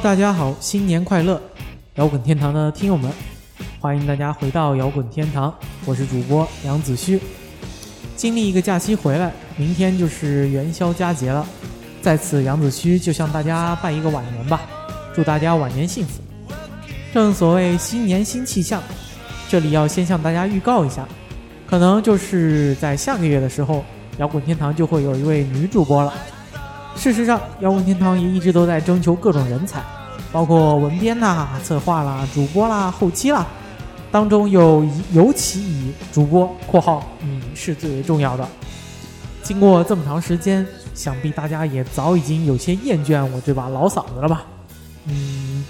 大家好，新年快乐！摇滚天堂的听友们，欢迎大家回到摇滚天堂，我是主播杨子虚。经历一个假期回来，明天就是元宵佳节了，在此杨子虚就向大家拜一个晚年吧，祝大家晚年幸福。正所谓新年新气象，这里要先向大家预告一下，可能就是在下个月的时候，摇滚天堂就会有一位女主播了。事实上，摇滚天堂也一直都在征求各种人才，包括文编啦、策划啦、主播啦、后期啦，当中有尤其以主播（括号你是最为重要的）。经过这么长时间，想必大家也早已经有些厌倦我这把老嗓子了吧？嗯，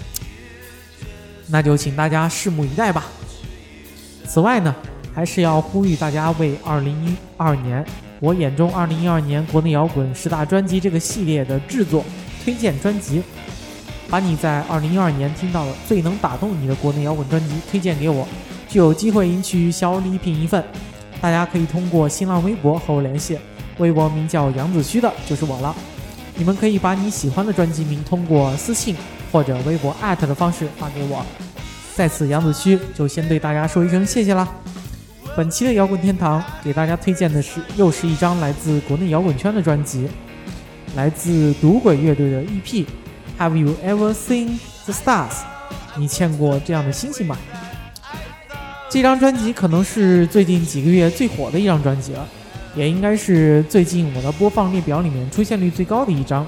那就请大家拭目以待吧。此外呢，还是要呼吁大家为二零一二年。我眼中，二零一二年国内摇滚十大专辑这个系列的制作推荐专辑，把你在二零一二年听到的最能打动你的国内摇滚专辑推荐给我，就有机会赢取小礼品一份。大家可以通过新浪微博和我联系，微博名叫杨子虚的，就是我了。你们可以把你喜欢的专辑名通过私信或者微博艾特的方式发给我。在此，杨子虚就先对大家说一声谢谢啦。本期的摇滚天堂给大家推荐的是，又是一张来自国内摇滚圈的专辑，来自赌鬼乐队的 EP。Have you ever seen the stars？你见过这样的星星吗？这张专辑可能是最近几个月最火的一张专辑了，也应该是最近我的播放列表里面出现率最高的一张。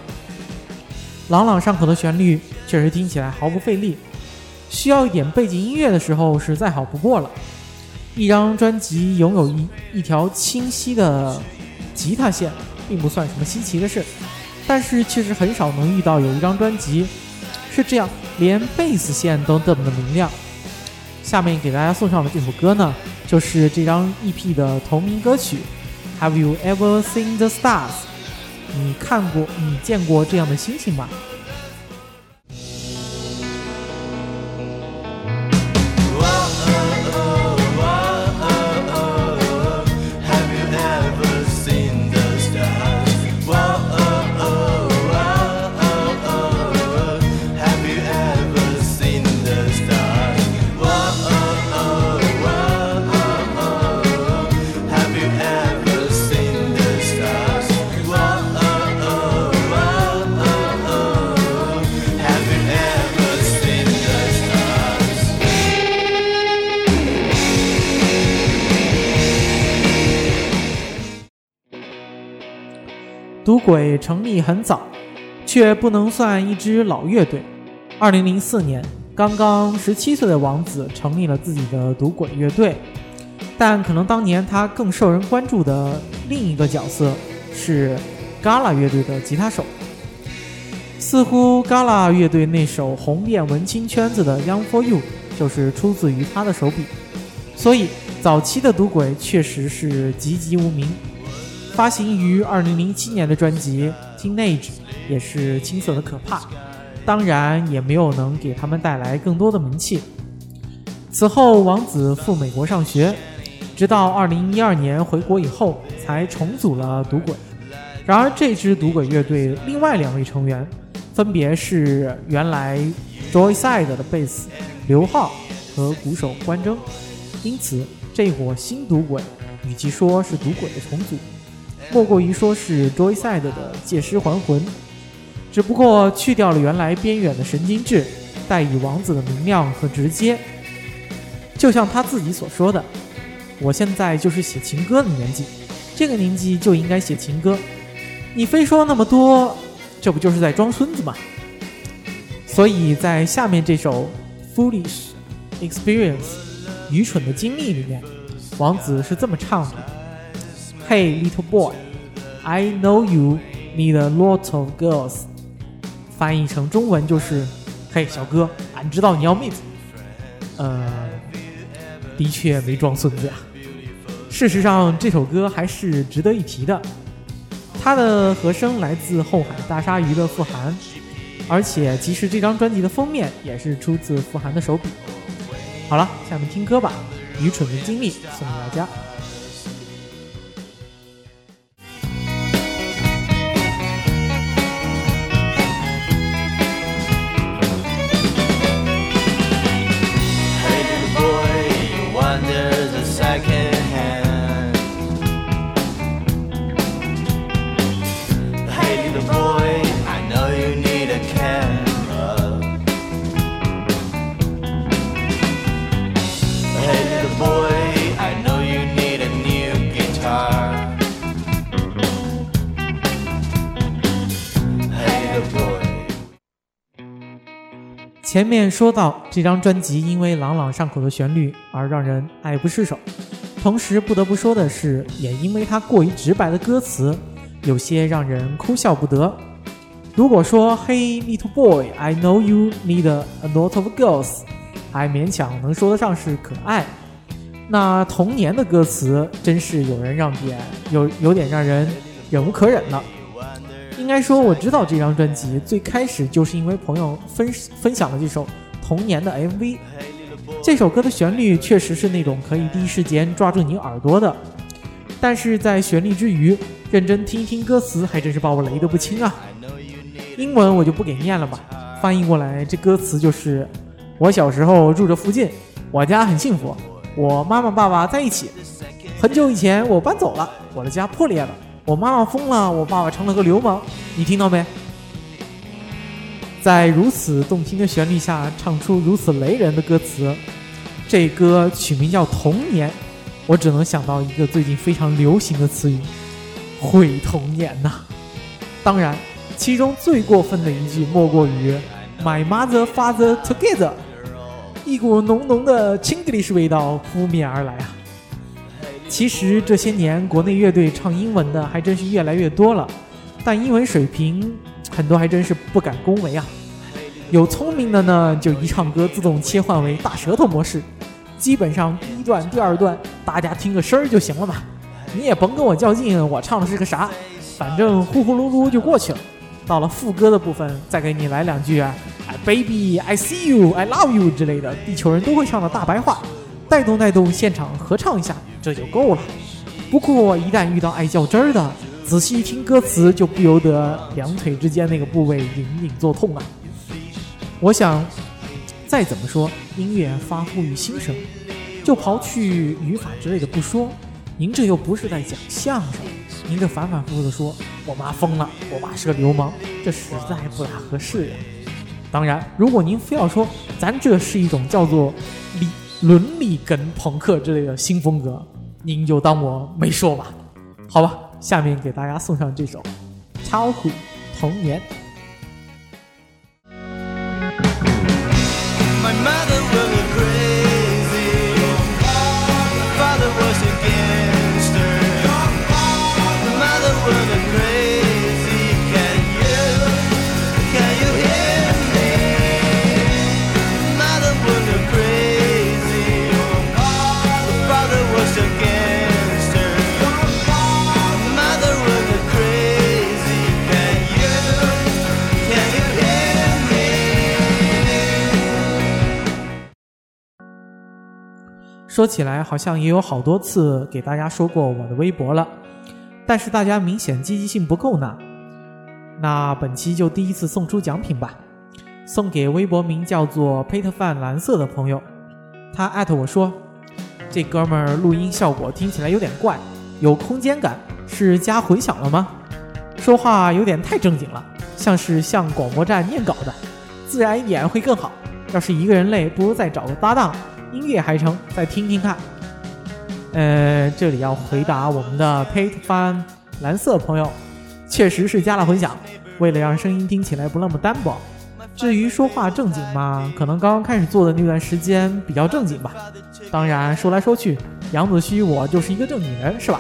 朗朗上口的旋律确实听起来毫不费力，需要一点背景音乐的时候是再好不过了。一张专辑拥有一一条清晰的吉他线，并不算什么稀奇的事，但是确实很少能遇到有一张专辑是这样，连贝斯线都这么的明亮。下面给大家送上的这首歌呢，就是这张 EP 的同名歌曲《Have You Ever Seen the Stars》？你看过、你见过这样的星星吗？赌鬼成立很早，却不能算一支老乐队。二零零四年，刚刚十七岁的王子成立了自己的赌鬼乐队，但可能当年他更受人关注的另一个角色是 Gala 乐队的吉他手。似乎 Gala 乐队那首红遍文青圈子的《Young for You》就是出自于他的手笔，所以早期的赌鬼确实是籍籍无名。发行于二零零七年的专辑《Teenage》也是青涩的可怕，当然也没有能给他们带来更多的名气。此后，王子赴美国上学，直到二零一二年回国以后才重组了赌鬼。然而，这支赌鬼乐队另外两位成员，分别是原来 Joyside 的贝斯刘浩和鼓手关征，因此这伙新赌鬼与其说是赌鬼的重组。莫过于说是 Joyside 的借尸还魂，只不过去掉了原来边远的神经质，带以王子的明亮和直接。就像他自己所说的：“我现在就是写情歌的年纪，这个年纪就应该写情歌。你非说那么多，这不就是在装孙子吗？”所以在下面这首《Foolish Experience》愚蠢的经历里面，王子是这么唱的。Hey, little boy, I know you need a lot of girls。翻译成中文就是：嘿，小哥，俺知道你要妹子。呃，的确没装孙子呀。事实上，这首歌还是值得一提的。它的和声来自后海大鲨鱼的傅寒，而且其实这张专辑的封面也是出自傅寒的手笔。好了，下面听歌吧，《愚蠢的经历》送给大家。前面说到这张专辑因为朗朗上口的旋律而让人爱不释手，同时不得不说的是，也因为它过于直白的歌词，有些让人哭笑不得。如果说 Hey little boy, I know you need a lot of girls，还勉强能说得上是可爱，那童年的歌词真是有人让点有有点让人忍无可忍了。应该说，我知道这张专辑最开始就是因为朋友分分享了这首《童年》的 MV。这首歌的旋律确实是那种可以第一时间抓住你耳朵的，但是在旋律之余，认真听一听歌词，还真是把我雷得不轻啊！英文我就不给念了吧，翻译过来这歌词就是：我小时候住着附近，我家很幸福，我妈妈爸爸在一起。很久以前我搬走了，我的家破裂了。我妈妈疯了，我爸爸成了个流氓，你听到没？在如此动听的旋律下，唱出如此雷人的歌词，这歌取名叫《童年》，我只能想到一个最近非常流行的词语——毁童年呐！当然，其中最过分的一句莫过于 “My mother, father together”，一股浓浓的 Chinglish 味道扑面而来啊！其实这些年，国内乐队唱英文的还真是越来越多了，但英文水平 很多还真是不敢恭维啊。有聪明的呢，就一唱歌自动切换为大舌头模式，基本上第一段、第二段大家听个声儿就行了嘛。你也甭跟我较劲，我唱的是个啥，反正呼呼噜噜就过去了。到了副歌的部分，再给你来两句啊，“Baby I see you, I love you” 之类的，地球人都会唱的大白话。带动带动现场合唱一下，这就够了。不过一旦遇到爱较真儿的，仔细一听歌词，就不由得两腿之间那个部位隐隐作痛啊。我想，再怎么说音乐发乎于心声，就刨去语法之类的不说，您这又不是在讲相声，您这反反复复的说我妈疯了，我爸是个流氓，这实在不大合适呀。当然，如果您非要说咱这是一种叫做理。伦理跟朋克之类的新风格，您就当我没说吧，好吧。下面给大家送上这首《超虎童年》。说起来，好像也有好多次给大家说过我的微博了，但是大家明显积极性不够呢。那本期就第一次送出奖品吧，送给微博名叫做 Peter Fan 蓝色的朋友，他艾特我说，这哥们儿录音效果听起来有点怪，有空间感，是加混响了吗？说话有点太正经了，像是向广播站念稿的，自然一点会更好。要是一个人累，不如再找个搭档。音乐还成，再听听看。呃，这里要回答我们的 Pate Fan 蓝色朋友，确实是加了混响，为了让声音听起来不那么单薄。至于说话正经嘛，可能刚刚开始做的那段时间比较正经吧。当然说来说去，杨子虚我就是一个正经人，是吧？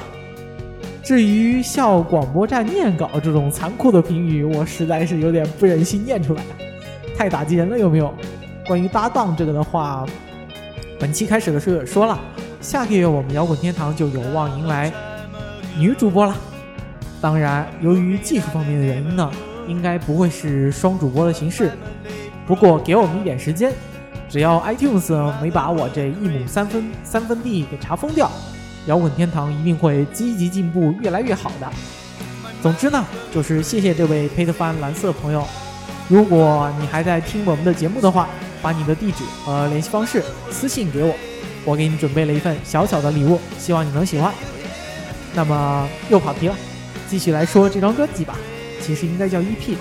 至于校广播站念稿这种残酷的评语，我实在是有点不忍心念出来，太打击人了，有没有？关于搭档这个的话。本期开始的时候也说了，下个月我们摇滚天堂就有望迎来女主播了。当然，由于技术方面的原因呢，应该不会是双主播的形式。不过给我们一点时间，只要 iTunes 没把我这一亩三分三分地给查封掉，摇滚天堂一定会积极进步，越来越好的。总之呢，就是谢谢这位 Peter Fan 蓝色朋友。如果你还在听我们的节目的话，把你的地址和联系方式私信给我，我给你准备了一份小小的礼物，希望你能喜欢。那么又跑题了，继续来说这张专辑吧。其实应该叫 EP。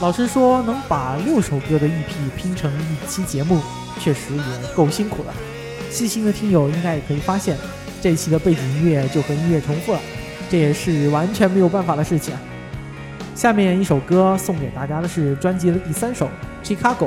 老实说，能把六首歌的 EP 拼成一期节目，确实也够辛苦了。细心的听友应该也可以发现，这期的背景音乐就和音乐重复了，这也是完全没有办法的事情。下面一首歌送给大家的是专辑的第三首《Chicago》。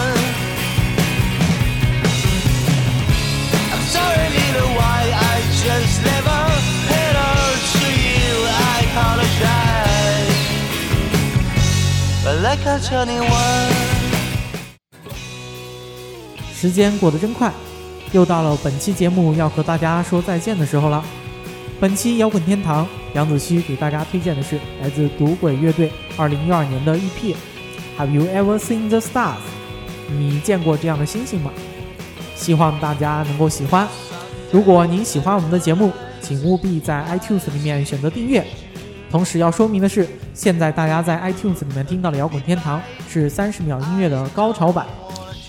时间过得真快，又到了本期节目要和大家说再见的时候了。本期摇滚天堂，杨子虚给大家推荐的是来自赌鬼乐队2012年的 EP。Have you ever seen the stars？你见过这样的星星吗？希望大家能够喜欢。如果您喜欢我们的节目，请务必在 iTunes 里面选择订阅。同时要说明的是，现在大家在 iTunes 里面听到的摇滚天堂是三十秒音乐的高潮版。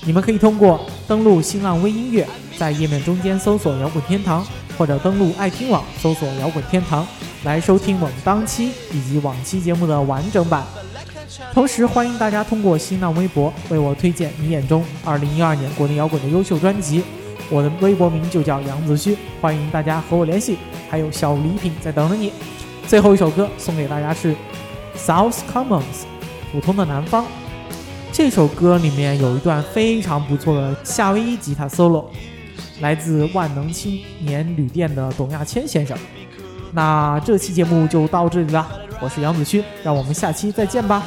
你们可以通过登录新浪微音乐，在页面中间搜索摇滚天堂，或者登录爱听网搜索摇滚天堂，来收听我们当期以及往期节目的完整版。同时欢迎大家通过新浪微博为我推荐你眼中二零一二年国内摇滚的优秀专辑。我的微博名就叫杨子虚，欢迎大家和我联系，还有小礼品在等着你。最后一首歌送给大家是 South Commons，普通的南方。这首歌里面有一段非常不错的夏威夷吉他 solo，来自万能青年旅店的董亚千先生。那这期节目就到这里了，我是杨子勋，让我们下期再见吧。